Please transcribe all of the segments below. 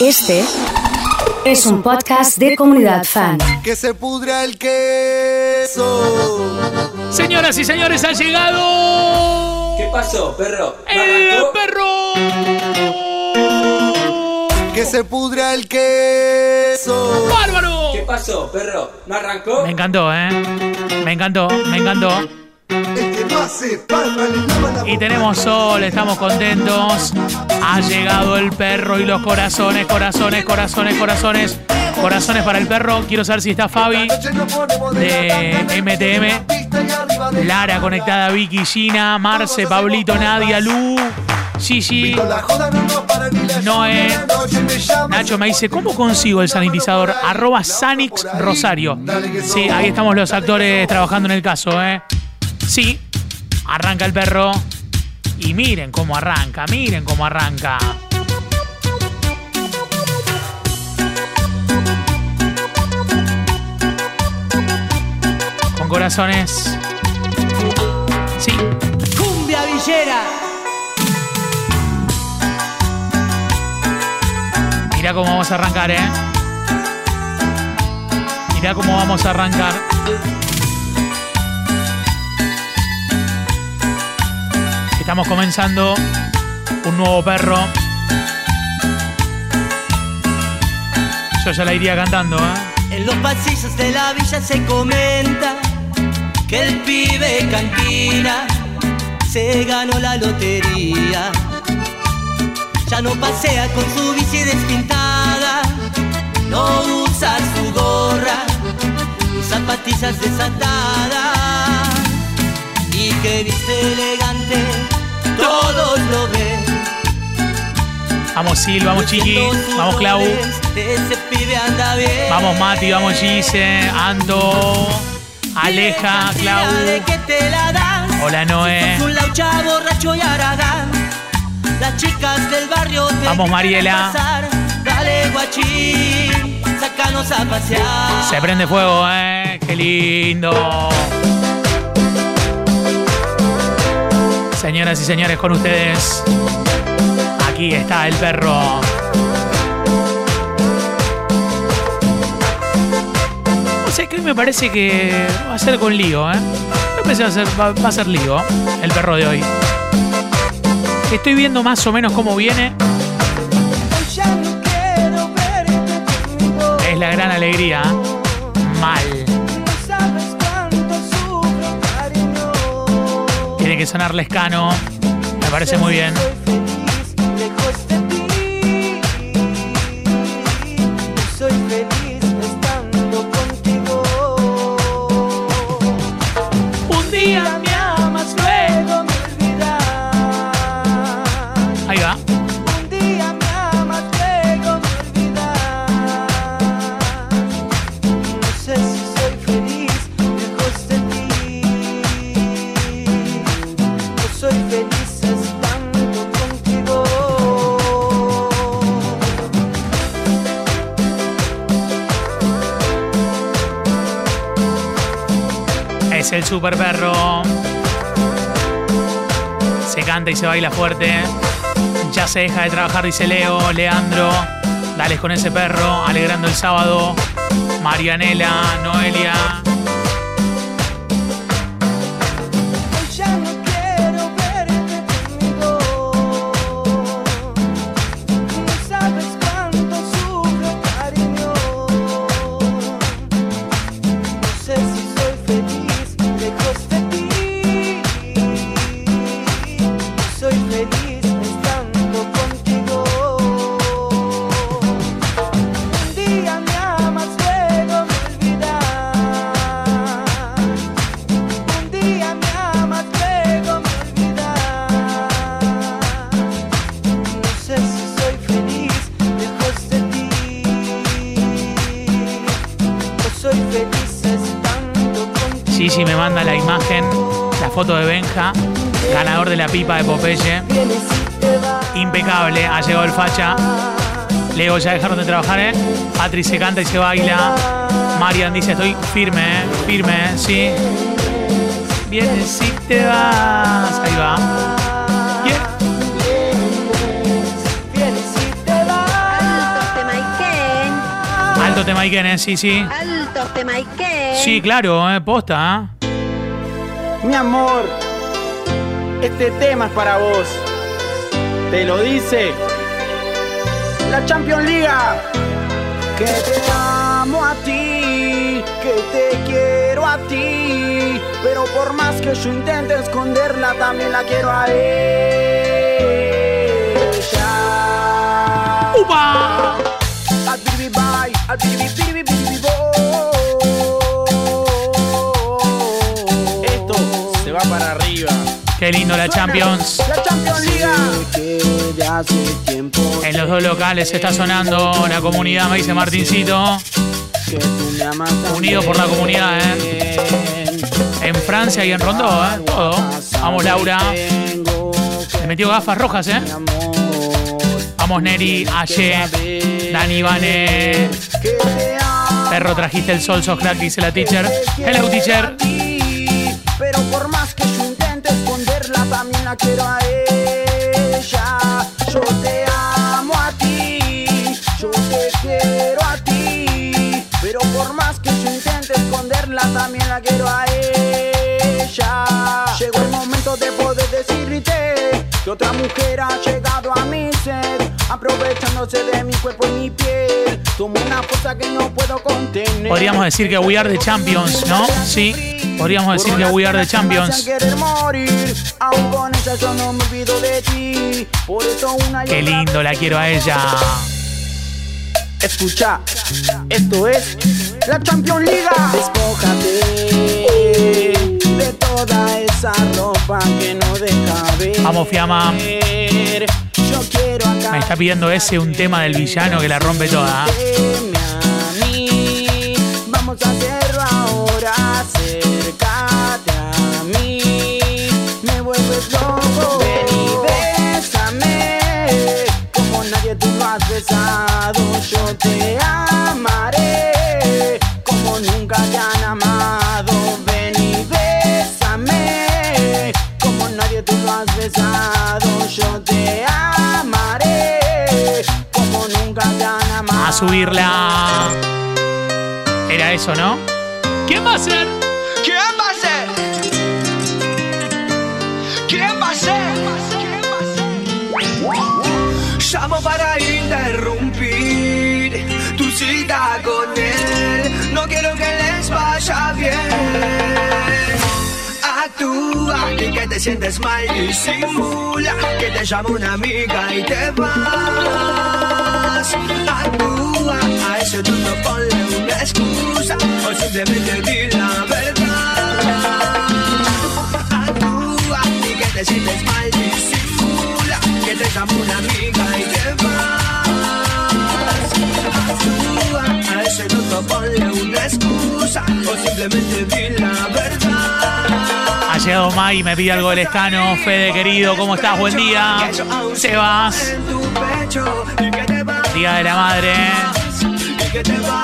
Este es un podcast de comunidad fan. Que se pudra el queso. Señoras y señores, ha llegado. ¿Qué pasó, perro? ¿No ¡El arrancó? perro! Que se pudra el queso. ¡Bárbaro! ¿Qué pasó, perro? ¿No arrancó? Me encantó, ¿eh? Me encantó, me encantó. Y tenemos sol, estamos contentos. Ha llegado el perro y los corazones, corazones, corazones, corazones. Corazones para el perro. Quiero saber si está Fabi de MTM. Lara conectada, Vicky, Gina, Marce, Pablito, Nadia, Lu, Gigi. Noé. llama. Nacho me dice, ¿cómo consigo el sanitizador? Arroba Sanix Rosario. Sí, ahí estamos los actores trabajando en el caso, ¿eh? Sí, arranca el perro. Y miren cómo arranca, miren cómo arranca. Con corazones. Sí, Cumbia Villera. Mira cómo vamos a arrancar, ¿eh? Mira cómo vamos a arrancar. Estamos comenzando un nuevo perro. Yo ya la iría cantando, ¿eh? En los pasillos de la villa se comenta que el pibe cantina se ganó la lotería. Ya no pasea con su bici despintada, no usa su gorra y zapatillas desatadas. Y que viste elegante, todos lo ven. Vamos Sil, vamos Chiqui, vamos Clau, vamos Mati, vamos Gise, Ando, Aleja, Clau. Hola, Noé. Las chicas del barrio te Vamos, Mariela. Dale guachín, sácanos a pasear. Se prende fuego, ¿eh? Qué lindo. Señoras y señores, con ustedes. Aquí está el perro. O sea que hoy me parece que va a ser con lío, ¿eh? Me parece que va a ser, va- va a ser lío el perro de hoy. Estoy viendo más o menos cómo viene. Es la gran alegría. Mal. Que sonar lescano. Me parece muy bien. Es el super perro. Se canta y se baila fuerte. Ya se deja de trabajar, dice Leo, Leandro. Dales con ese perro, alegrando el sábado. Marianela, Noelia. Leo, ya dejaron de trabajar, ¿eh? Patri se canta y se baila. Marian dice, estoy firme, ¿eh? Firme, ¿eh? Sí. Vienes y te vas. Ahí va. Yeah. Alto tema Iken, eh, sí, sí. Altos temaiqué. Sí, claro, eh, posta, ¿eh? Mi amor, este tema es para vos. Te lo dice la Champions League. Que te amo a ti, que te quiero a ti. Pero por más que yo intente esconderla, también la quiero a ella. ¡Upa! Al bye, al bo. Qué lindo la Champions. La Champions League. En los dos locales está sonando la comunidad, me dice Martincito. Unidos por la comunidad, ¿eh? En Francia y en Rondó, ¿eh? Todo. Vamos, Laura. Le metió gafas rojas, ¿eh? Vamos, Neri, Aye, Dani Vane. Perro, trajiste el sol, sos crack, dice la teacher. Hello, teacher. Quiero a ella. Yo te amo a ti, yo te quiero a ti. Pero por más que yo intente esconderla, también la quiero a ella. Llegó el momento de poder decirte que otra mujer ha llegado a mi ser, aprovechándose de mi cuerpo y mi piel. Tomo una fuerza que no puedo contener. Podríamos decir que We Are the Champions, ¿no? Sí. Podríamos decir que We Are the Champions. Qué lindo, la quiero a ella. Escucha, esto es la Champions League. Despójate de toda esa ropa que no deja ver. Vamos, Fiamma. Me está pidiendo ese un tema del villano que la rompe toda. ¿eh? Eso, ¿no? ¿Quién va a ser? ¿Quién va a ser? ¿Quién va a ser? Llamo para te sientes mal y simula que te llama una amiga y te vas. Actúa, a ese tú no ponle una excusa o simplemente di la verdad. Actúa y que te sientes mal y simula que te llama una amiga y te vas. Actúa, ese no ponle una excusa o simplemente di la verdad. Ha llegado Mai y me pide algo del escano. Fede, querido, ¿cómo estás? Buen día. Sebas, Día de la Madre.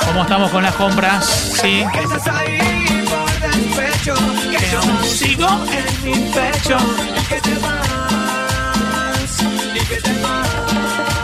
¿Cómo estamos con las compras? Sí. Que aún sigo en mi pecho y que te vas, y que te vas.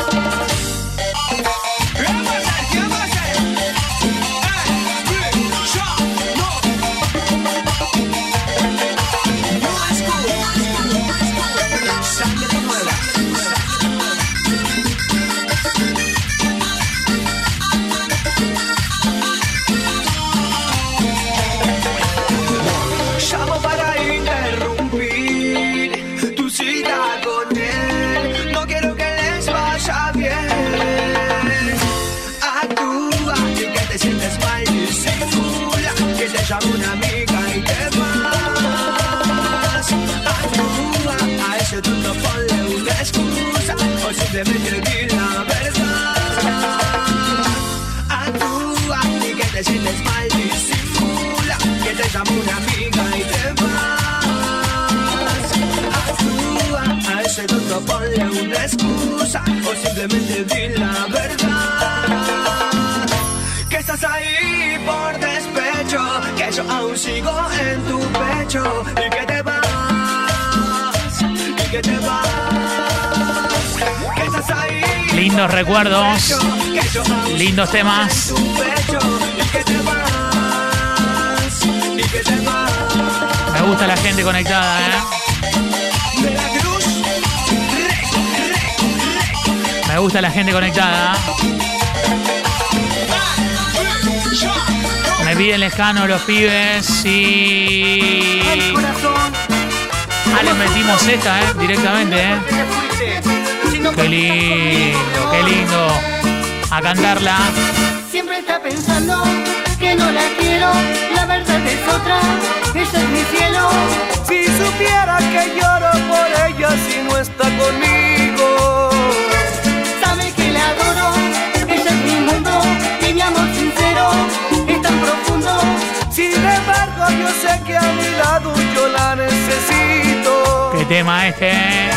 Simplemente di la verdad. Actúa y que te sientes mal y simula que te llama una amiga y te vas. Actúa, a ese tonto ponle una excusa o simplemente di la verdad. Que estás ahí por despecho, que yo aún sigo en tu pecho y que te vas, y que te vas. Lindos recuerdos. Lindos temas. Me gusta la gente conectada, ¿eh? Me gusta la gente conectada. Me piden lejano los pibes y. Ah, les metimos esta, ¿eh? Directamente, ¿eh? Qué lindo, qué lindo. A cantarla. Siempre está pensando que no la quiero, la verdad es otra, ese es mi cielo. Si supiera que lloro por ella si no está conmigo. Sabe que la adoro, ese es mi mundo, y mi amor sincero es tan profundo. Sin embargo, yo sé que a mi lado yo la necesito. Qué tema este, ¿eh?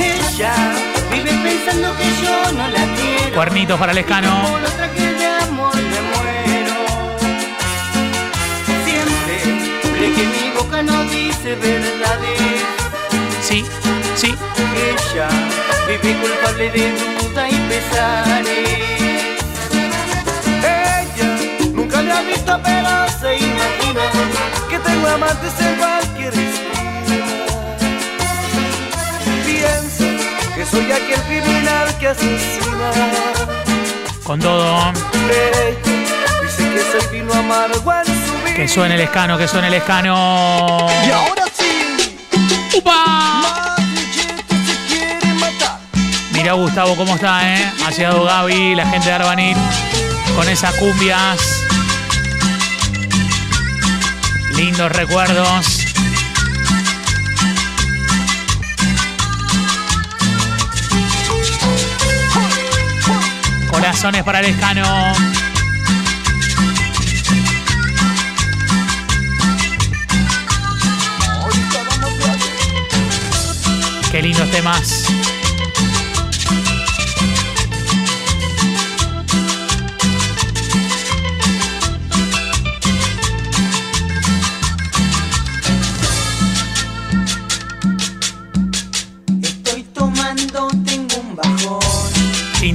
Ella vive pensando que yo no la quiero. Cuernitos para el escano. Por otra que de amor me muero. Siempre cree que mi boca no dice verdades. Sí, sí. Ella vive culpable de duda y pesares. Ella nunca le ha visto, pero se imagina que tengo amantes en cualquier que soy aquel criminal que asesina. Con todo. Dice que soy vino amargo en su vida. Que suene el escano, que suene el escano. Y ahora sí, ¡Upa! Mira Gustavo cómo está, ¿eh? Ha llegado Gaby, la gente de Arbanit, con esas cumbias. Lindos recuerdos. Corazones para el escano. Qué lindos temas.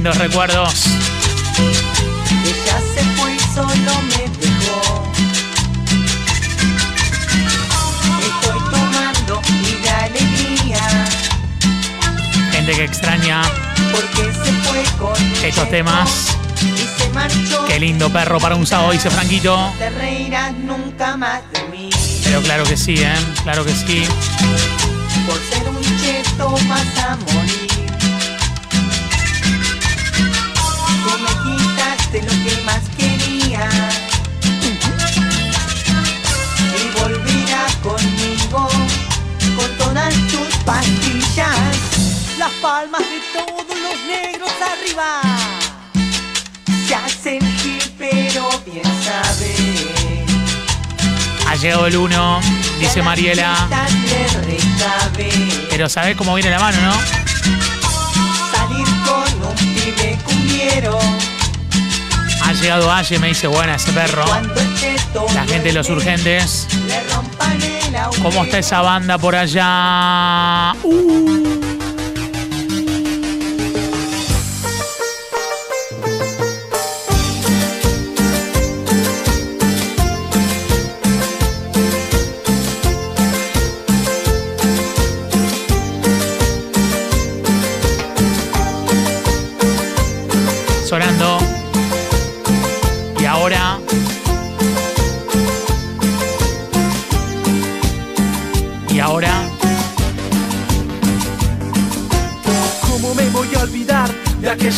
Lindos recuerdos. Ella se fue y solo me dejó. Estoy tomando y de alegría. Gente que extraña Porque se fue con estos temas. Y se marchó. Qué lindo perro para un sábado, dice Franquito. Te reirás nunca más de mí. Pero claro que sí, ¿eh? Claro que sí. Por ser un cheto vas a morir. Las palmas de todos los negros arriba. Se hacen gil, pero bien sabe. Ha llegado el 1, dice Mariela. Pero sabés cómo viene la mano, ¿no? Salir con un pibe cumbiero. Ha llegado Aye, me dice, buena ese perro. La gente de los urgentes. ¿Cómo está esa banda por allá? Uh.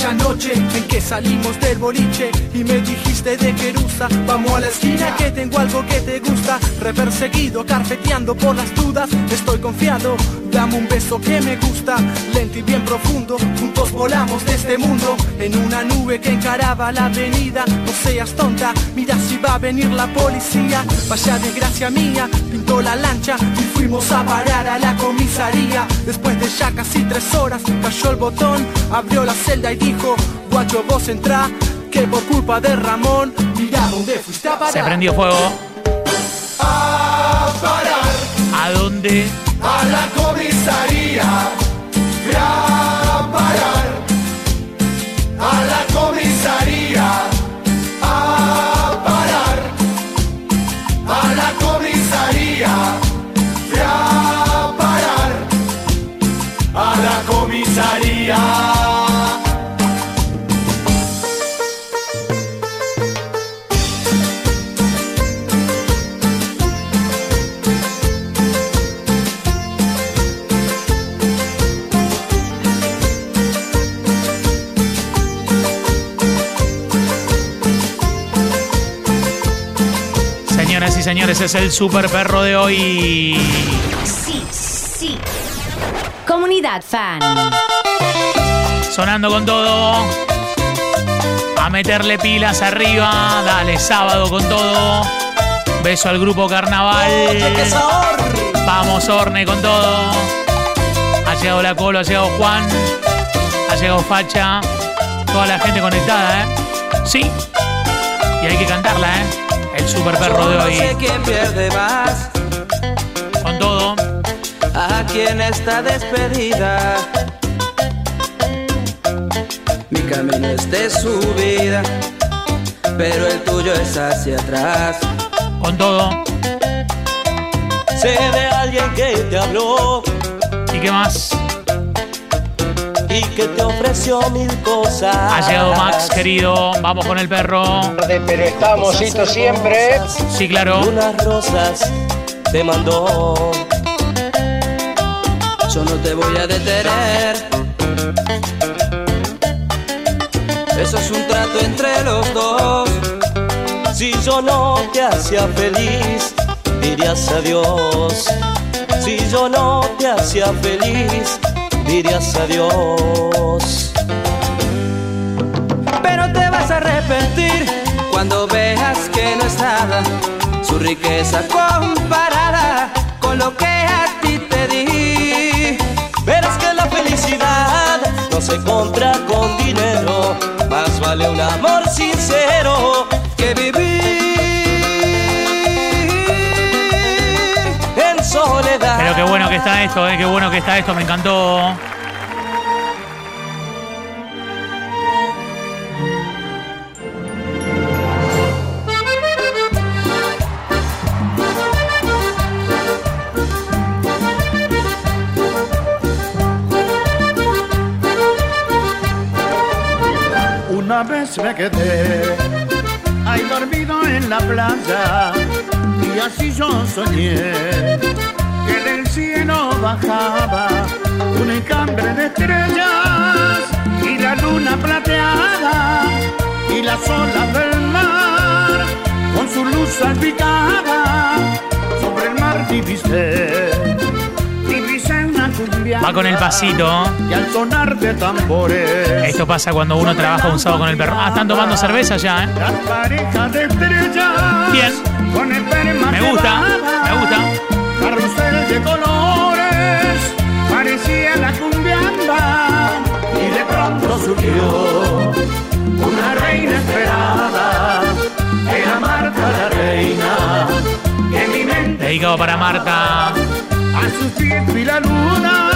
De aquella noche en que salimos del boliche y me dijiste de Querusa, vamos a la esquina que tengo algo que te gusta, reperseguido, carpeteando por las dudas, estoy confiado, dame un beso que me gusta, lento y bien profundo, juntos volamos de este mundo, en una nube que encaraba la avenida, no seas tonta, mira si va a venir la policía, vaya desgracia mía, pintó la lancha y fuimos a parar a la comisaría, después de ya casi tres horas, cayó el botón, abrió la celda y dijo, Guacho, vos entrá, que por culpa de Ramón, mira dónde fuiste a parar. Se prendió fuego. A parar. ¿A dónde? A la comisaría. A parar. A la comisaría. Y señores, es el super perro de hoy. Sí, sí. Comunidad Fan. Sonando con todo. A meterle pilas arriba. Dale, sábado con todo. Beso al grupo Carnaval. Vamos, Orne, con todo. Ha llegado la Colo, ha llegado Juan. Ha llegado Facha. Toda la gente conectada, ¿eh? Sí. Y hay que cantarla, ¿eh? El super perro de No sé hoy. quién pierde más, Con todo. a quién está despedida. Mi camino es de subida, pero el tuyo es hacia atrás. Con todo. Sé de alguien que te habló ¿Y qué más? Y que te ofreció mil cosas. Ha llegado Max, querido. Vamos con el perro. Pero estamos siempre. Sí, claro. Unas rosas te mandó. Yo no te voy a detener. Eso es un trato entre los dos. Si yo no te hacía feliz, dirías adiós. Si yo no te hacía feliz, dirías adiós. Pero te vas a arrepentir cuando veas que no es nada su riqueza comparada con lo que a ti te di. Verás que la felicidad no se compra con dinero, más vale un amor está esto, eh. Qué bueno que está esto. Me encantó. Una vez me quedé ahí dormido en la playa y así yo soñé cielo bajaba un encambre de estrellas y la luna plateada y las olas del mar con su luz salpicada sobre el mar divisé divisé una Va con el pasito. y al sonar de tambores Esto pasa cuando uno trabaja un sábado con el perro. Ah, están tomando cerveza ya, ¿eh? Las parejas de estrellas. Bien. Con esperma Me gusta, me gusta. Carrusel de colores. Parecía la cumbiamba. Y de pronto surgió una reina esperada. Era Marta la reina. Que mi mente Dedicado para Marta. a sus pies vi la luna,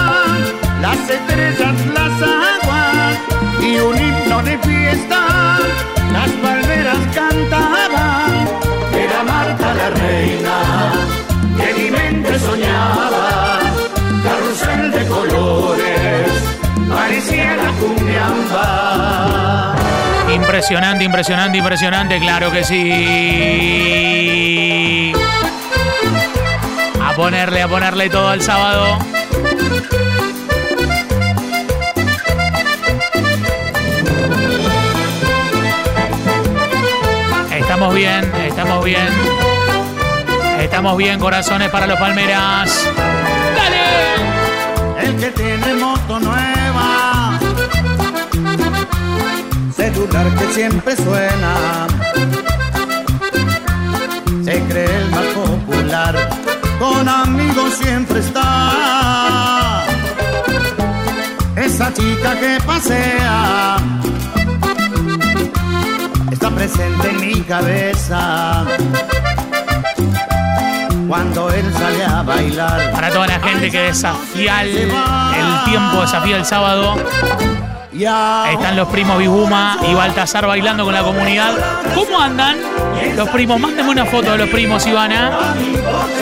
las estrellas, las aguas y un himno de fiesta. Las palmeras cantaban, era Marta la reina, que mi mente soñaba. Carrusel de colores, parecía la cumbiamba. Impresionante, impresionante, impresionante. Claro que sí. A ponerle, a ponerle todo al sábado. Estamos bien, estamos bien. Estamos bien, corazones para los Palmeras. ¡Dale! El que tiene moto nueva, celular que siempre suena, se cree el más popular, con amigos siempre está. Esa chica que pasea está presente en mi cabeza. Cuando él sale a bailar. Para toda la gente que desafía el, el tiempo, desafía el sábado. Están los primos Biguma y Baltasar bailando con la comunidad. ¿Cómo andan? Los primos, mándenme una foto de los primos, Ivana.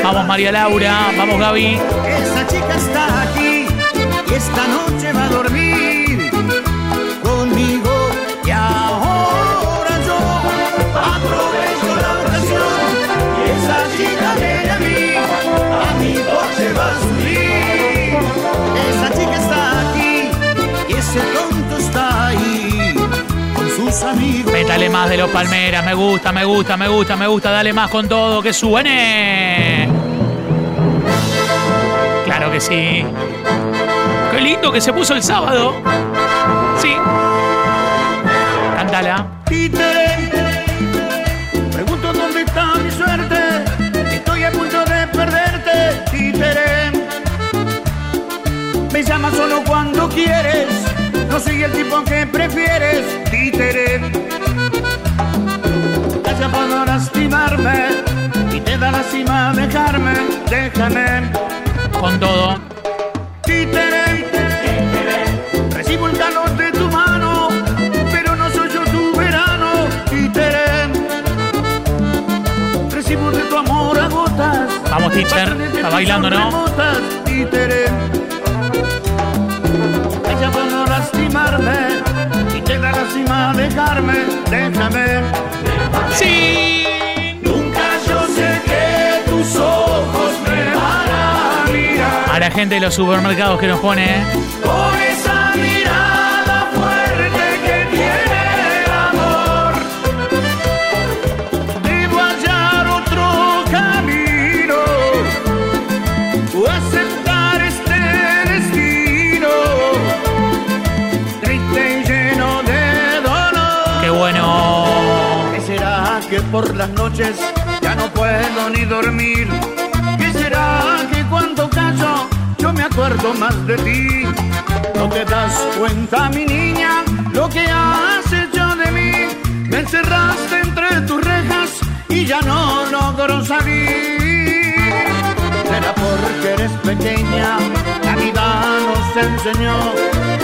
Vamos María Laura, vamos Gaby. Esa chica está aquí y esta noche va a dormir Métale más de los palmeras, me gusta, me gusta, me gusta, me gusta, dale más con todo, que suene. Claro que sí. Qué lindo que se puso el sábado. Sí. Cántala. Pregunto dónde está mi suerte. Estoy a punto de perderte, títere. Me llamas solo cuando quieres. No soy el tipo que prefieres, títere. Y te da lástima dejarme. Déjame, Con todo. títere. Recibo el calor de tu mano, pero no soy yo tu verano, títere. Recibo de tu amor a gotas. Vamos, teacher. Está bailando, ¿no? Remotas, títere. Ella va a no lastimarme y te da lástima dejarme, déjame. Gente de los supermercados que nos pone. ¿eh? con esa mirada fuerte que tiene el amor. Debo hallar otro camino o aceptar este destino triste y lleno de dolor. Qué bueno. ¿Qué será que por las noches ya no puedo ni dormir? Acuerdo más de ti? No te das cuenta, mi niña, lo que has hecho de mí. Me encerraste entre tus rejas y ya no logro salir. Será porque eres pequeña, la vida nos enseñó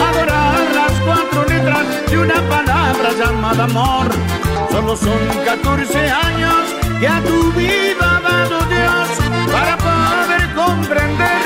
a adorar las cuatro letras de una palabra llamada amor. Solo son 14 años que a tu vida ha dado Dios para poder comprender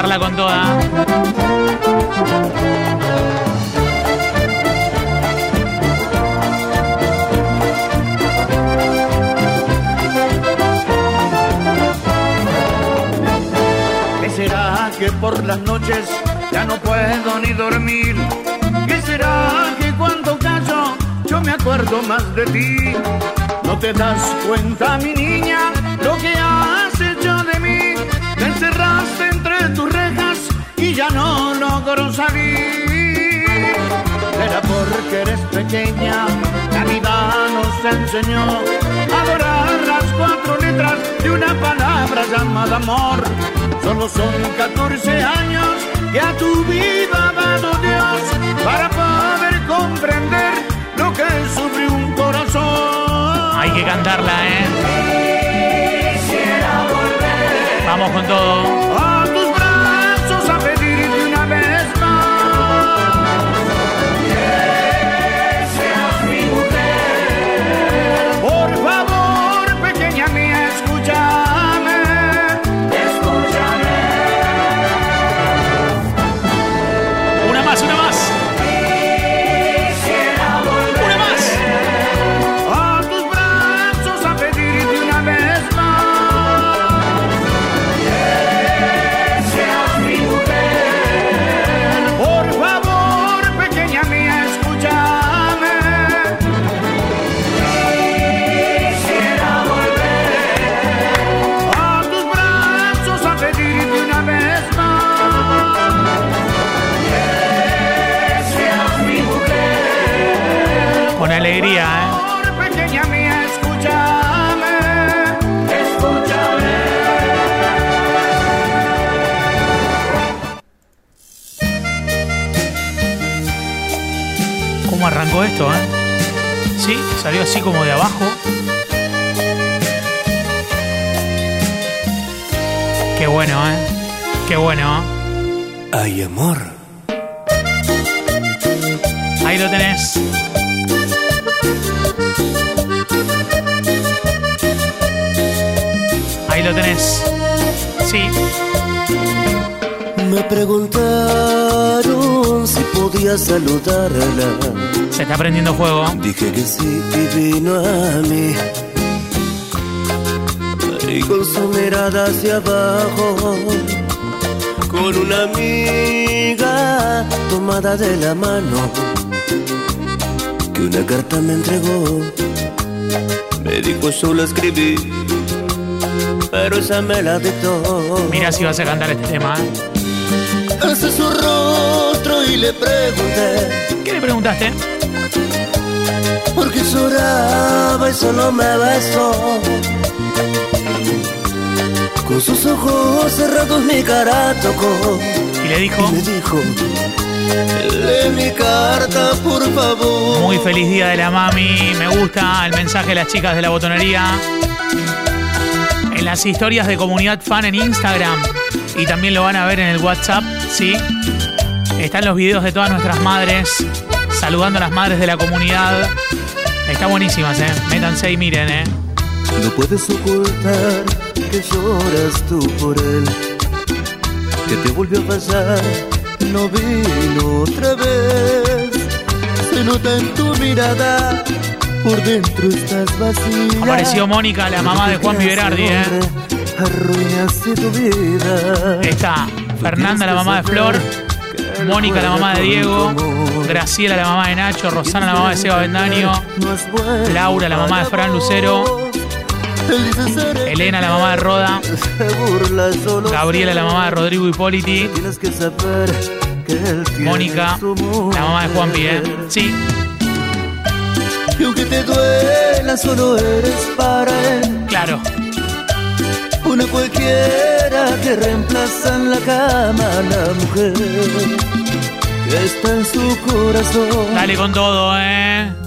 Con toda. ¿Qué será que por las noches ya no puedo ni dormir? ¿Qué será que cuando callo yo me acuerdo más de ti? No te das cuenta, mi niña, lo que ya no logro salir. Era porque eres pequeña, la vida nos enseñó a adorar las cuatro letras de una palabra llamada amor. Solo son 14 años que a tu vida ha dado Dios para poder comprender lo que sufre un corazón. Hay que cantarla, ¿eh? Quisiera volver Vamos con todo. Esto, eh? Sí, salió así como de abajo. Qué bueno, ¿eh? Qué bueno. Hay amor. Ahí lo tenés. Ahí lo tenés. Sí. Me preguntaron si podía saludarla. Se está prendiendo fuego. Dije que sí y vino a mí. Y con su mirada hacia abajo, con una amiga tomada de la mano, que una carta me entregó. Me dijo solo escribí, pero esa me la dictó. Mira si vas a cantar este tema. Hace su rostro y le pregunté ¿Qué le preguntaste? Y solo me besó. Con sus ojos cerrados mi cara tocó Y le dijo. y me dijo, lee mi carta por favor. Muy feliz día de la mami. Me gusta el mensaje de las chicas de la botonería. En las historias de comunidad fan en Instagram. Y también lo van a ver en el WhatsApp, ¿sí? Están los videos de todas nuestras madres. Saludando a las madres de la comunidad. Está buenísimas, ¿eh? Métanse y miren, ¿eh? No puedes ocultar que lloras tú por él. Que te volvió a pasar, no vino otra vez. Se nota en tu mirada, por dentro estás vacía. Apareció Mónica, la mamá de Juan Viverardi, ¿eh? Arruinaste tu vida. Está Fernanda, la mamá de Flor. Mónica, la mamá de Diego. Graciela, la mamá de Nacho. Rosana, la mamá de Seba Bendaño. Laura, la mamá de Fran Lucero. Elena, la mamá de Roda. Gabriela, la mamá de Rodrigo Hipóliti. Mónica, la mamá de Juanpi, ¿eh? Sí, Y aunque te duela, solo eres para él. claro. Cualquiera que reemplaza en la cama a la mujer está en su corazón. Dale con todo, ¿eh?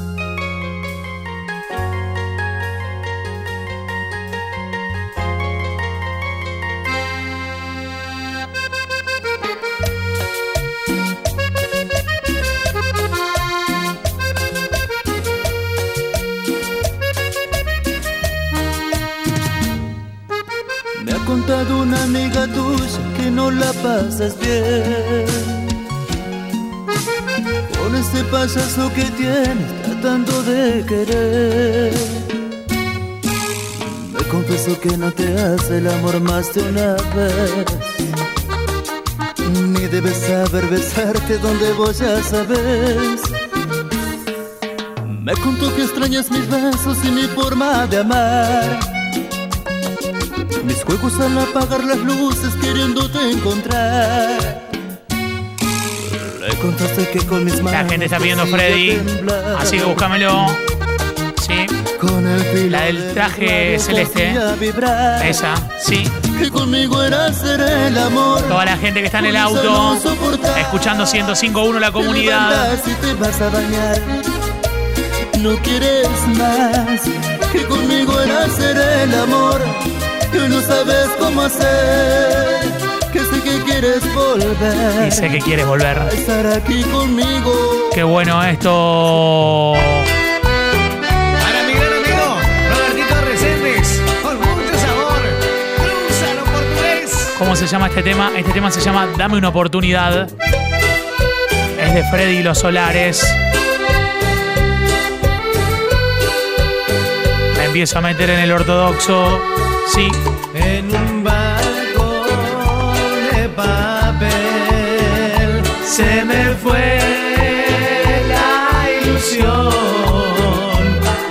Pasas bien. Con ese payaso que tienes tratando de querer. Me confesó que no te hace el amor más de una vez. Ni debes saber besarte donde vos ya sabes. Me contó que extrañas mis besos y mi forma de amar. Juegos al apagar las luces queriéndote encontrar. Le contaste que con mis manos. La gente está pidiendo Freddy. Así que búscamelo. Sí, Con el la del de traje celeste. vibrar. esa, sí. Que conmigo era hacer el amor. Toda la gente que está en el auto, escuchando 105.1 la comunidad. Si te vas a bañar, no quieres más. Que conmigo era hacer el amor. Que no sabes cómo hacer. Que sé que quieres volver. Dice que quieres volver. a estar aquí conmigo. Qué bueno esto. Para mi gran amigo Robertito Reséndiz, con mucho sabor. Cruzalo portugués. ¿Cómo se llama este tema? Este tema se llama Dame una oportunidad. Es de Freddy y los Solares. Me empiezo a meter en el ortodoxo. Sí. En un barco de papel se me fue la ilusión.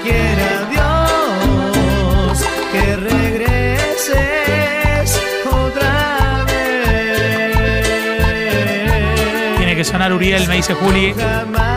Quiera Dios que regreses otra vez. Tiene que sonar Uriel, me dice Juli. Jamás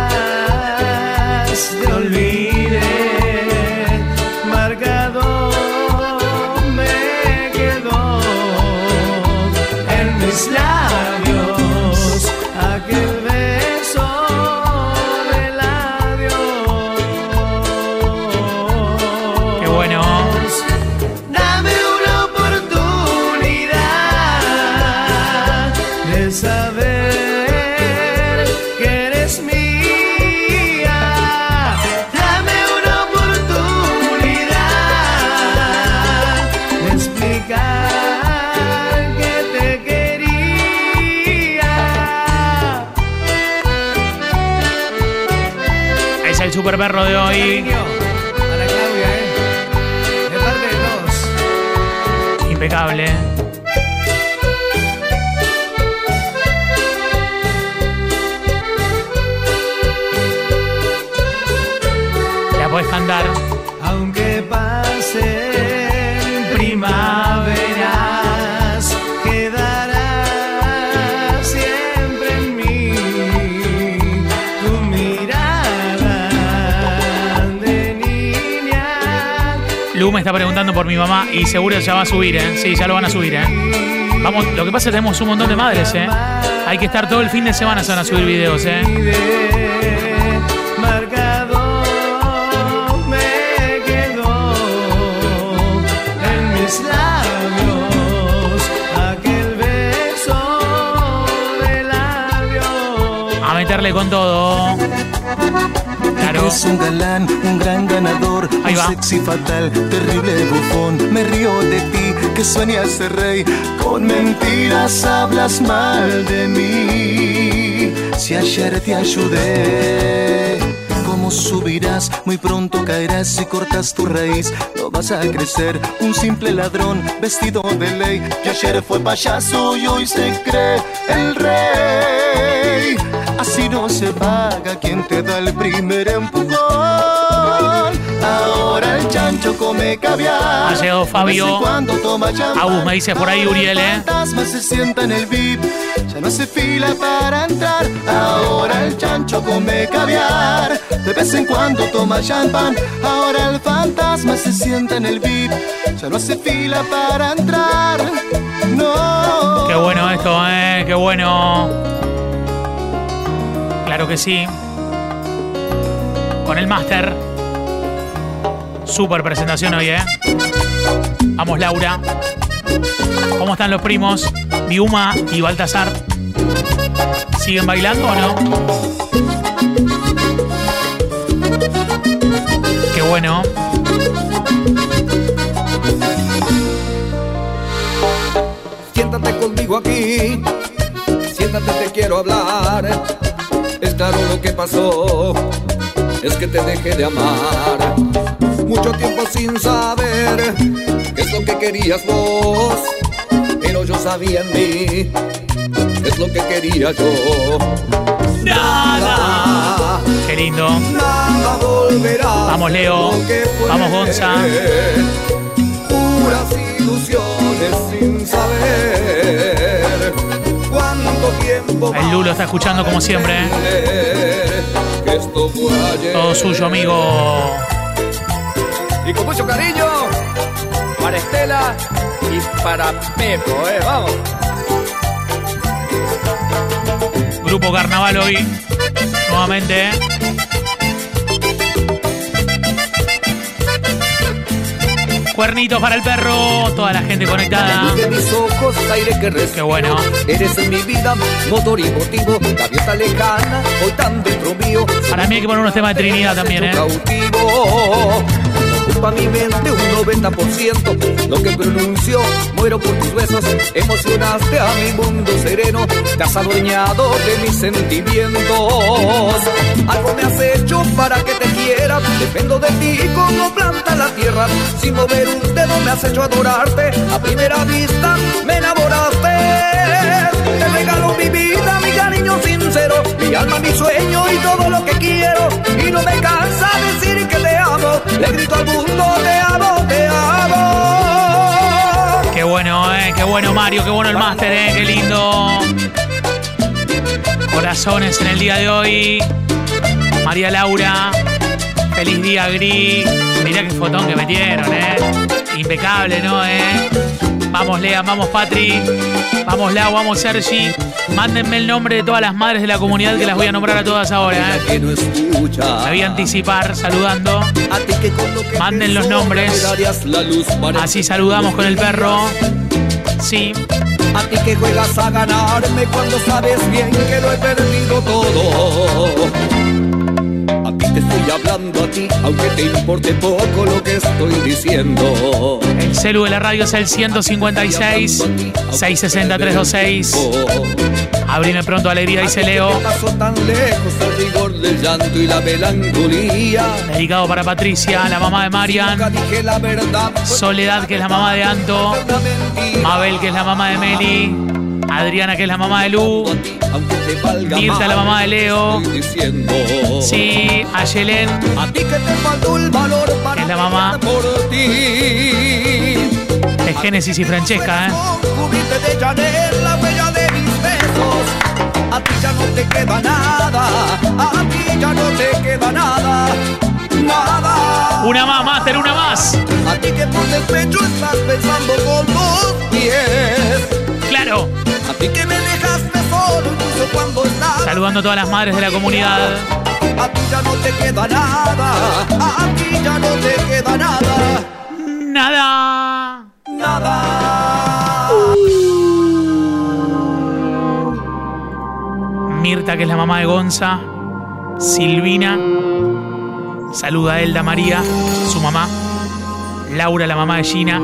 super perro de hoy. A la Claudia, ¿eh? De parte de todos. Impecable. La podés cantar. Aunque pasen primaveras, está preguntando por mi mamá y seguro ya va a subir, ¿eh? Sí, ya lo van a subir, ¿eh? Vamos, lo que pasa es que tenemos un montón de madres, ¿eh? Hay que estar todo el fin de semana, se van a subir videos, ¿eh? A meterle con todo. Es un galán, un gran ganador, Ahí un va. sexy fatal, terrible bufón. Me río de ti, que sueñas rey. Con mentiras hablas mal de mí. Si ayer te ayudé, ¿cómo subirás? Muy pronto caerás si cortas tu raíz. No vas a crecer, un simple ladrón vestido de ley. Que ayer fue payaso y hoy se cree el rey. Así no se paga quien te da el primer empujón. Chancho come caviar. Ha Fabio. Agus, me dice por ahí Uriel, ¿eh? Fantasma se sienta en el VIP. Ya no hace fila para entrar. Ahora el chancho come caviar. De vez en cuando toma champán. Ahora el fantasma se sienta en el VIP. Ya no hace fila para entrar. No. Qué bueno esto, ¿eh? Qué bueno. Claro que sí. Con el máster. Super presentación hoy, ¿eh? Vamos, Laura. ¿Cómo están los primos? Biuma y Baltasar. ¿Siguen bailando o no? Qué bueno. Siéntate conmigo aquí, siéntate, te quiero hablar. Es claro lo que pasó, es que te dejé de amar. Mucho tiempo sin saber qué es lo que querías vos, pero yo sabía en mí, es lo que quería yo. Nada, Qué lindo. nada volverá. Vamos, Leo. Vamos, Gonza. Puras ilusiones sin saber cuánto tiempo El Lulo está escuchando como siempre. ¿eh? Todo suyo, amigo. Y con mucho cariño para Estela y para Pepo, eh, vamos. Grupo Carnaval hoy. Nuevamente, ¿eh? Cuernitos para el perro. Toda la gente conectada. Luz de mis ojos, aire que respiro. Qué bueno. Eres en mi vida, motor y motivo. Gaviota lejana, hoy tan dentro mío. Para mí hay que poner unos temas de Trinidad también, ¿eh? cautivo. Ocupa mi mente un 90%. Lo que pronuncio, muero por tus besos. Emocionaste a mi mundo sereno. Te has adueñado de mis sentimientos. Algo me has hecho para que te quiera. Dependo de ti como planta la tierra. Sin mover un dedo me has hecho adorarte. A primera vista me enamoraste. Te regalo mi vida, mi cariño sincero. Mi alma, mi sueño y todo lo que quiero. Y no me cansa Le grito al mundo, te amo, te amo. Qué bueno, ¿eh? Qué bueno, Mario. Qué bueno el máster, ¿eh? Qué lindo. Corazones en el día de hoy. María Laura. Feliz día, Gris. Mirá qué fotón que metieron, ¿eh? Impecable, ¿no, eh? Vamos, Lea, vamos, Patri. Vamos, Lau, vamos, Sergi. Mándenme el nombre de todas las madres de la comunidad que las voy a nombrar a todas ahora, ¿eh? Que no escucha. Me voy a anticipar saludando. Manden los nombres. Así saludamos con el perro. Sí. A ti que juegas a ganarme cuando sabes bien que lo he perdido todo. Estoy hablando, a ti aunque te importe poco lo que estoy diciendo. El celu de la radio es el 156 660 326. Abrime pronto alegría, dice Leo. Tan lejos el rigor del llanto y la melancolía. Dedicado para Patricia, la mamá de Marian. Soledad, que es la mamá de Anto. Mabel, que es la mamá de Meli. Adriana, que es la mamá de Lu. Mirta, la mamá de Leo. Sí. A ti que es la mamá de Génesis y Francesca, ¿eh? A ti ya no te queda nada. A ti ya no te queda nada. Nada. Una más, Master, una más. A ti que por el pecho estás pensando con los pies. Claro. A ti que me dejaste solo incluso cuando estás. Saludando a todas las madres de la comunidad. A ti ya no te queda nada. A ti ya no te queda nada. Nada. Nada. Mirta, que es la mamá de Gonza. Silvina. Saluda a Elda María, su mamá. Laura, la mamá de Gina.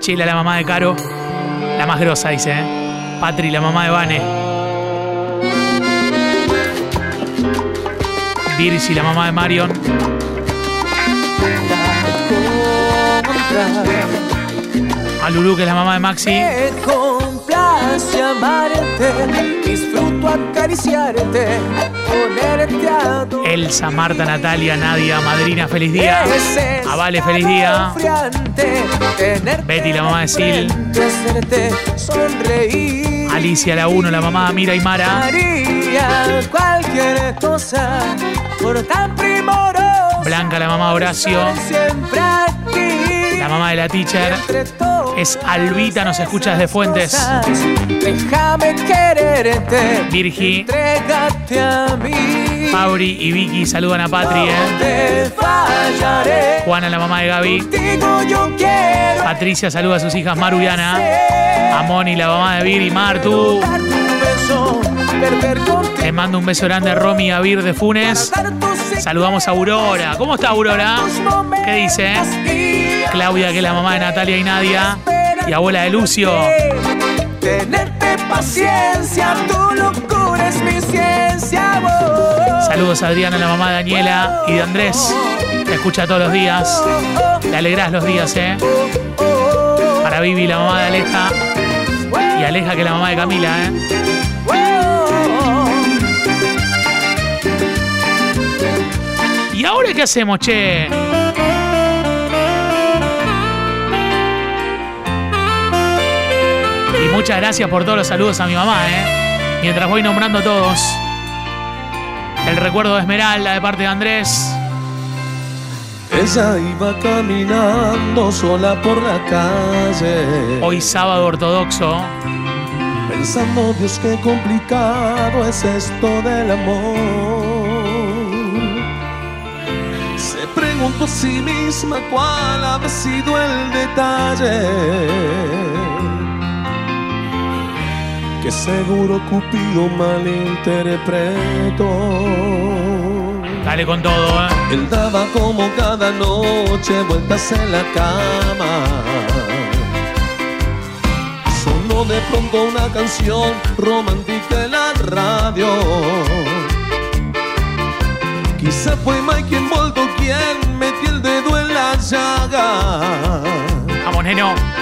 Chela, la mamá de Caro. La más grosa, dice, ¿eh? Patri, la mamá de Vane. Virgi, la mamá de Marion. A que es la mamá de Maxi. Amarte, disfruto acariciarte, ponerte a dormir. Elsa, Marta, Natalia, Nadia, Madrina, feliz día. A Vale, feliz día. Betty, la mamá de Sil. Alicia, la 1, la mamá de Mira y Mara. Haría cualquier cosa por tan primorosa. Blanca, la mamá de Horacio. La mamá de la teacher. Es Albita, nos escucha desde Fuentes. Déjame quererte. Virgi, a mí. Fabri y Vicky saludan a Patri, ¿eh? Te. Juana, la mamá de Gaby. Patricia saluda a sus hijas Maru y Ana. A Moni, la mamá de Vir y Martu. Le mando un beso grande a Romy y a Vir de Funes. Saludamos a Aurora. ¿Cómo está Aurora? ¿Qué dice? Claudia, que es la mamá de Natalia y Nadia. Y abuela de Lucio. Tenerte paciencia, tu locura es mi ciencia. oh. Saludos a Adriana, la mamá de Daniela y de Andrés. Te escucha todos los días. Le alegrás los días, ¿eh? Para Vivi, la mamá de Aleja. Y Aleja, que es la mamá de Camila, ¿eh? ¿Y ahora qué hacemos, che? Muchas gracias por todos los saludos a mi mamá, ¿eh? Mientras voy nombrando a todos. El recuerdo de Esmeralda de parte de Andrés. Ella iba caminando sola por la calle. Hoy sábado ortodoxo. Pensando, Dios, qué complicado es esto del amor. Se preguntó a sí misma cuál había sido el detalle. Que seguro Cupido malinterpretó. Dale con todo, ¿eh? Él daba como cada noche vueltas en la cama. Sonó de pronto una canción romántica en la radio. Quizá fue Mike envolto quien metió el dedo en la llaga. Vamos.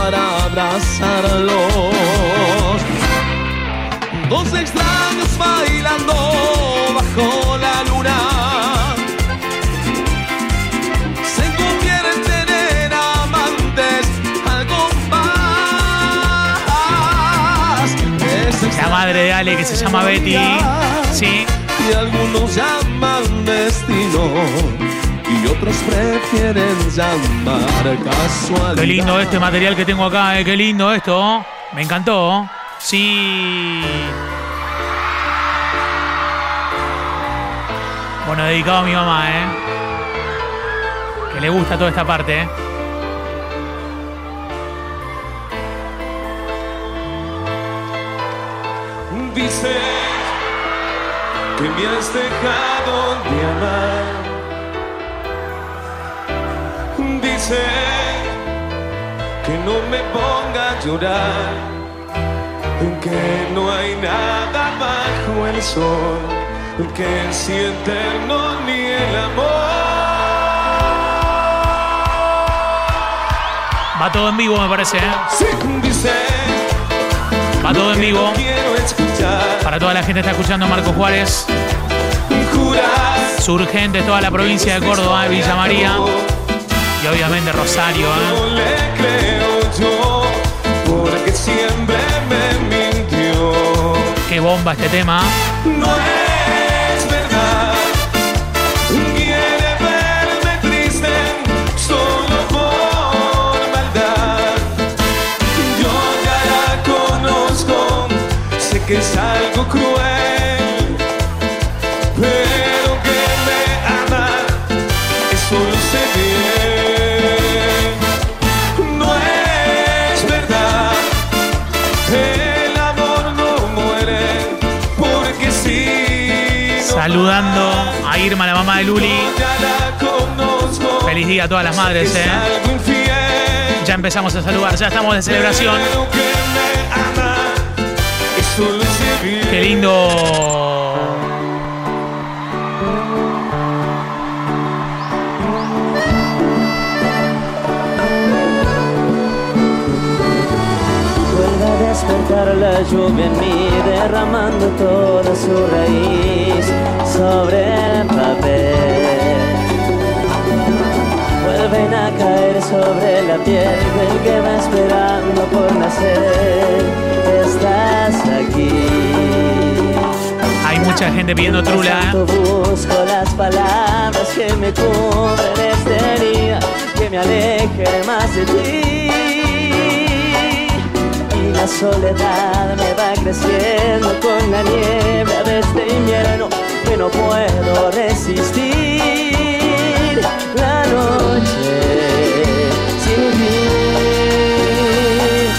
para abrazarlos. Dos extraños bailando bajo la luna se convierten en amantes algo más. Esa La madre de Ale que se llama Betty. Sí. Y algunos llaman destino y otros prefieren llamar casualidad. Qué lindo este material que tengo acá, eh. Qué lindo esto. Me encantó. Sí. Bueno, dedicado a mi mamá, ¿eh? Que le gusta toda esta parte, ¿eh? Dices que me has dejado de amar. Dice que no me ponga a llorar, que no hay nada bajo el sol, que es eterno ni el amor. Va todo en vivo, me parece, ¿eh? Sí, dice Va todo en vivo. quiero escuchar. Para toda la gente que está escuchando Marco Juárez. Surgentes, toda la provincia de Córdoba, Villa María. Y obviamente Rosario, ¿eh? No le creo yo, porque siempre me mintió. Qué bomba este tema. No es verdad. Quiere verme triste solo por maldad. Yo ya la conozco, sé que es algo cruel, Saludando a Irma, la mamá de Luli. Feliz día a todas las madres, Es ¿eh? Ya empezamos a saludar, ya estamos de celebración. Qué lindo. La lluvia en mí, derramando toda su raíz sobre el papel. Vuelven a caer sobre la piel del que va esperando por nacer. Estás aquí. Hay mucha gente pidiendo trula, busco las palabras que me cubren esta herida, que me alejen más de ti. La soledad me va creciendo con la niebla de este invierno que no puedo resistir. La noche sin ti.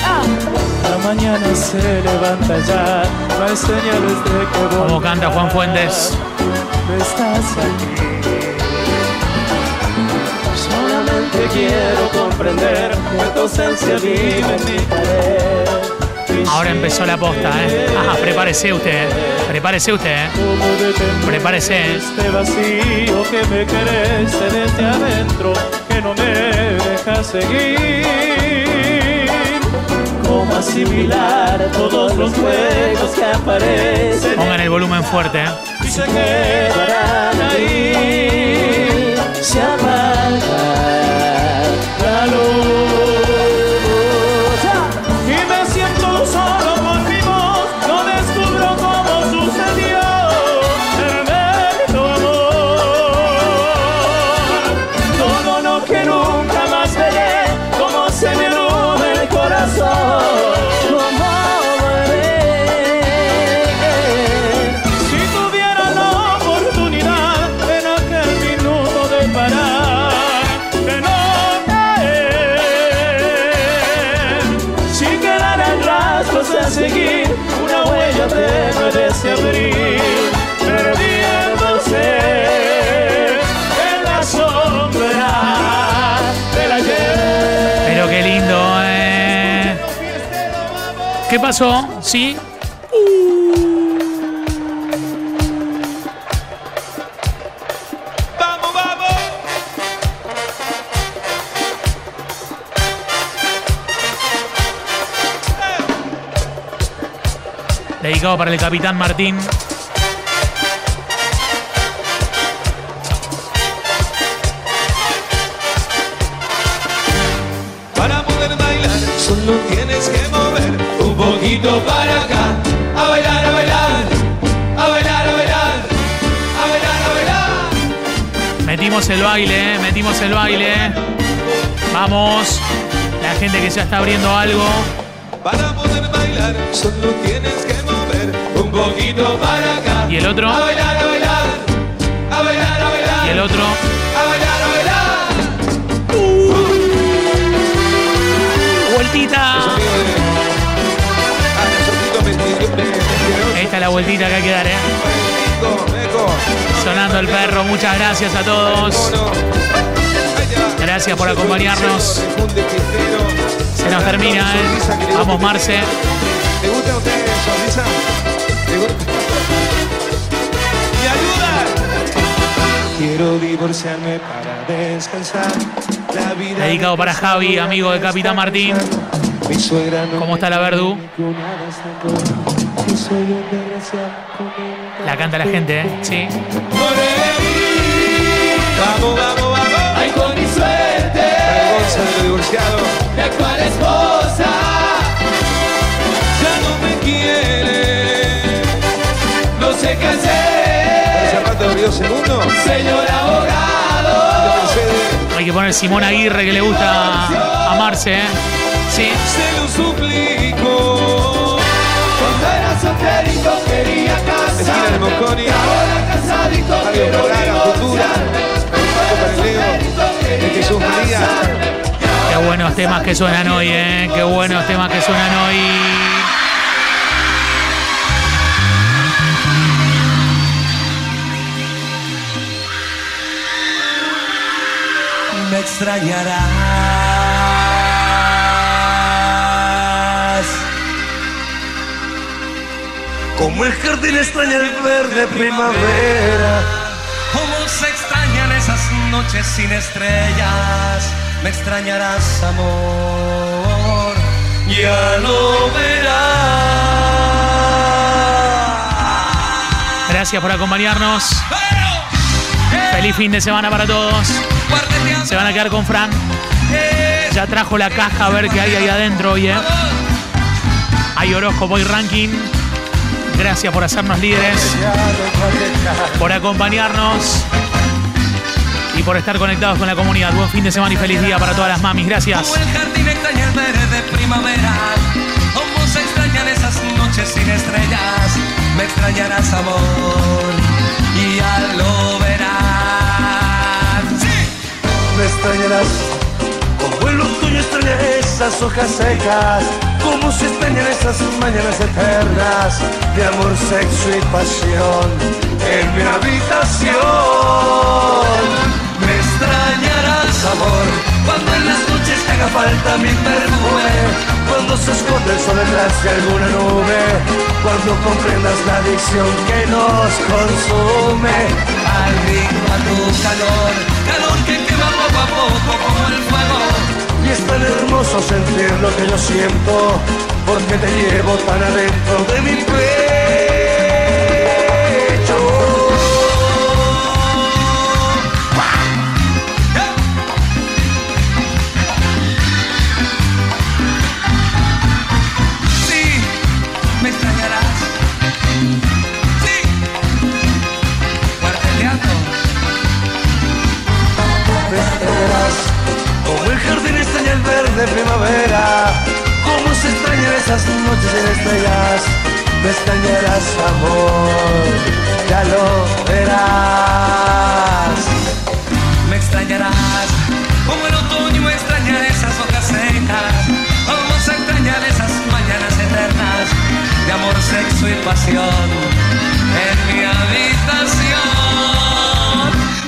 ¡Ah! La mañana se levanta ya, no hay señales de que Como canta Juan Fuentes. no estás aquí. Solamente quiero comprender que tu ausencia vive en mi querer. Ahora empezó la posta, ¿eh? Ajá, prepárese usted, ¿eh? Prepárese usted, ¿eh? Prepárese. ¿eh? Este vacío que me crece desde adentro, que no me deja seguir. Cómo asimilar todos los juegos que aparecen Pongan el volumen fuerte, ¿eh? y se quedarán ahí. Se ¿Qué pasó? ¿Sí? Vamos, vamos. Dedicado para el capitán Martín. El baile, eh, metimos el baile. Vamos. La gente que ya está abriendo algo. Para poder bailar, solo tienes que mover un poquito para acá. ¿Y el otro? A bailar, a bailar, a bailar, a bailar. Y el otro. A bailar, a bailar. Vueltita. Esta es la vueltita que hay que dar, ¿eh? Sonando el perro. Muchas gracias a todos. Gracias por acompañarnos. Se nos termina, ¿eh? Vamos, Marce. ¿Te gusta usted sonrisa? ¿Te gusta? ¡Me ayuda! Quiero divorciarme para descansar. La vida Dedicado para Javi, amigo de Capitán Martín. ¿Cómo está la Verdu? que soy un desgraciado La canta la gente, ¿eh? Sí. Vamos, vamos, vamos. Ay, con mi suerte, Vergüenza de lo divorciado. mi actual esposa. Ya no me quiere. No sé qué ¿Para hacer, zapato Río Segundo? señor abogado. Hay que poner Simón Aguirre que le gusta amarse, ¿eh? Sí. se lo suplico. Cuando era solterito quería Esquina de. Mosconi. Ahora casadito Radio quiero Polara, Futura. Paco Pareleo. De Jesús María. Qué buenos temas que suenan hoy, ¿eh? Qué buenos temas que suenan hoy. me extrañarás. Como el jardín extraña el verde primavera. Como se extrañan esas noches sin estrellas, me extrañarás, amor. Ya lo verás. Gracias por acompañarnos. Feliz fin de semana para todos. Se van a quedar con Fran. Ya trajo la caja a ver qué hay ahí adentro hoy, ¿eh? Hay horóscopo y ranking. Gracias por hacernos líderes, por acompañarnos y por estar conectados con la comunidad. Buen fin de semana y feliz día para todas las mamis. Gracias. Como el jardín extraña el verde primavera. Como se extrañan esas noches sin estrellas, me extrañarás, amor. Y ya lo verás. Me extrañarás como el otoño extraña esas hojas secas, como se extrañan esas mañanas eternas de amor, sexo y pasión en mi habitación. Me extrañarás, amor, cuando en las noches te haga falta mi perfume. Cuando se esconde el sol detrás de alguna nube, cuando comprendas la adicción que nos consume. Adicto a tu calor, calor que quema poco a poco como el fuego. Es tan hermoso sentir lo que yo siento, porque te llevo tan adentro de mi pecho. Esas noches en estrellas. Me extrañarás, amor, ya lo verás. Me extrañarás, como el otoño extraña esas hojas secas, como se extrañan esas mañanas eternas de amor, sexo y pasión en mi habitación.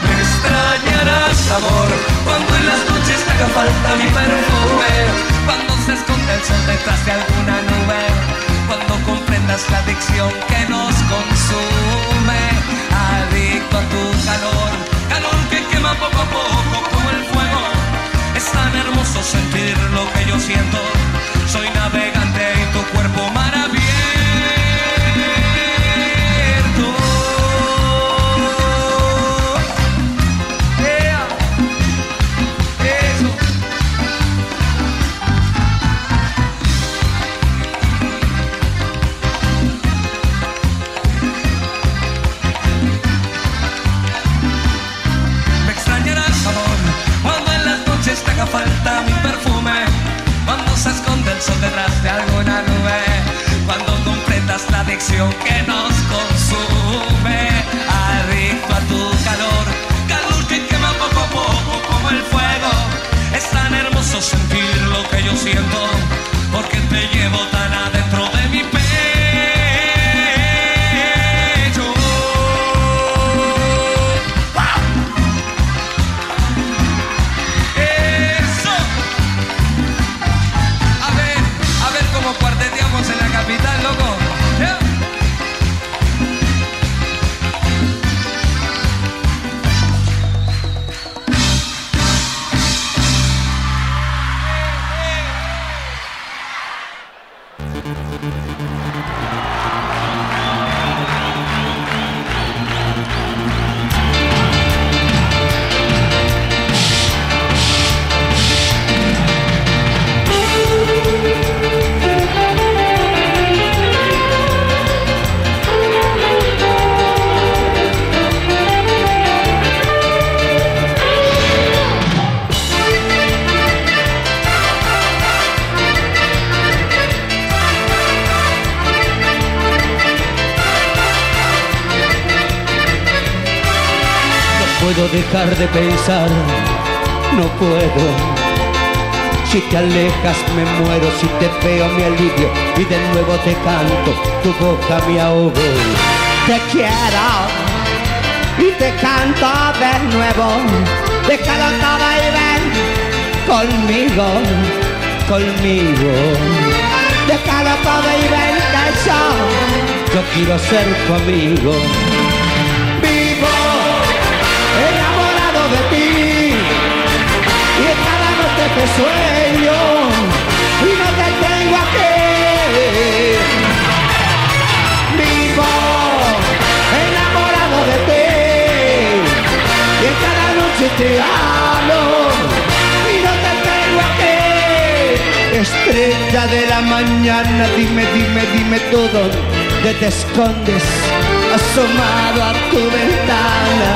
Me extrañarás, amor, cuando en las noches te haga falta mi perfume, cuando se esconde el sol detrás de alguna nube, cuando comprendas la adicción que nos consume, adicto a tu calor, calor que quema poco a poco como el fuego. Es tan hermoso sentir lo que yo siento. Soy navegante y tu cuerpo mar puedo dejar de pensar, no puedo. Si te alejas me muero, si te veo me alivio y de nuevo te canto, tu boca me ahogo. Te quiero y te canto de nuevo, déjalo todo y ven conmigo, conmigo. Déjalo todo y ven que yo, yo quiero ser tu amigo. Te sueño y no te tengo aquí. Vivo enamorado de ti y en cada noche te hablo y no te tengo aquí. Estrella de la mañana, dime, dime, dime tú dónde te escondes asomado a tu ventana,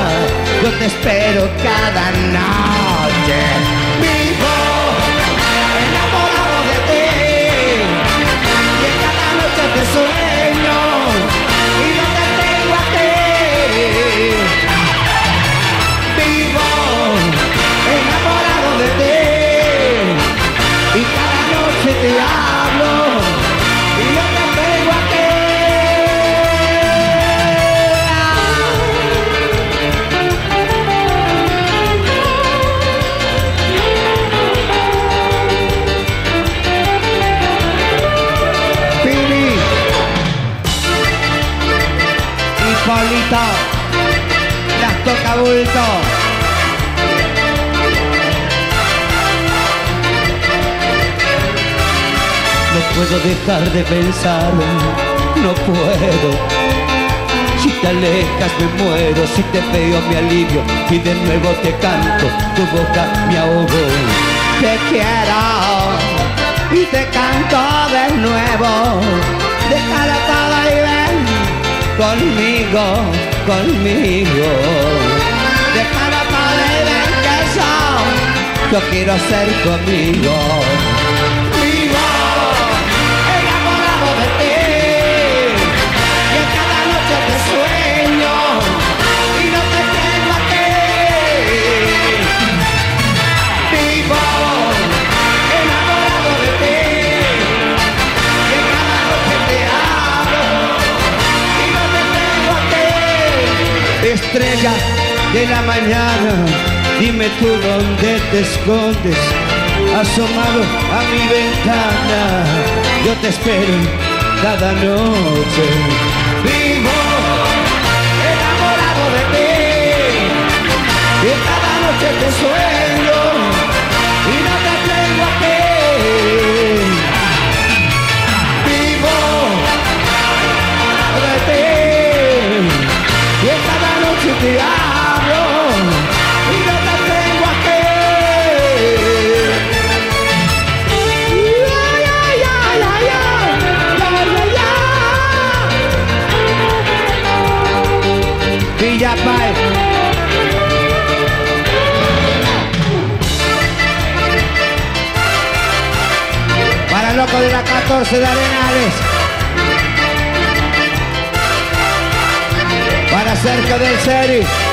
yo te espero cada noche. No puedo dejar de pensar, no puedo. Si te alejas me muero, si te veo me alivio y de nuevo te canto, tu boca me ahogo. Te quiero y te canto de nuevo. Déjala toda y ven conmigo, conmigo. Déjala toda y ven que yo, quiero ser tu amigo. Vivo enamorado de ti en cada noche te sueño y no te tengo aquí. Vivo enamorado de ti en cada noche te hablo y no te tengo aquí. Estrella de la mañana, dime tú dónde te escondes. Asomado a mi ventana, yo te espero cada noche. Vivo enamorado de ti y cada noche te sueño y no te tengo aquí. Vivo enamorado de ti y cada noche te hablo loco de la 14 de Arenales. Para cerca del serie.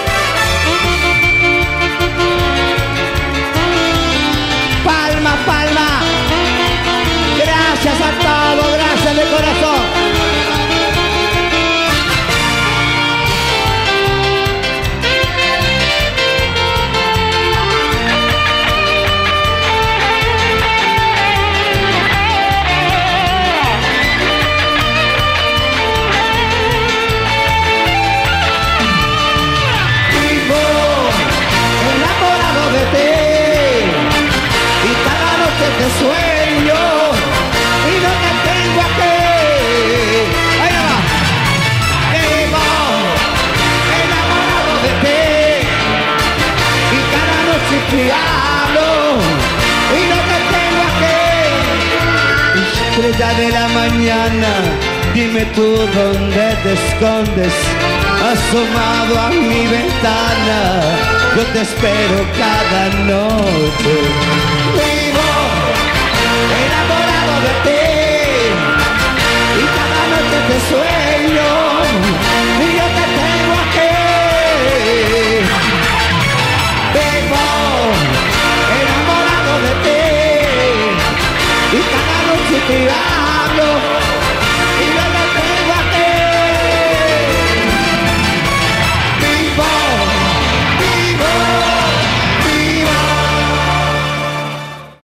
Estrella de la mañana, dime tú dónde te escondes. Asomado a mi ventana, yo te espero cada noche. Vivo enamorado de ti y cada noche te sueño Yeah.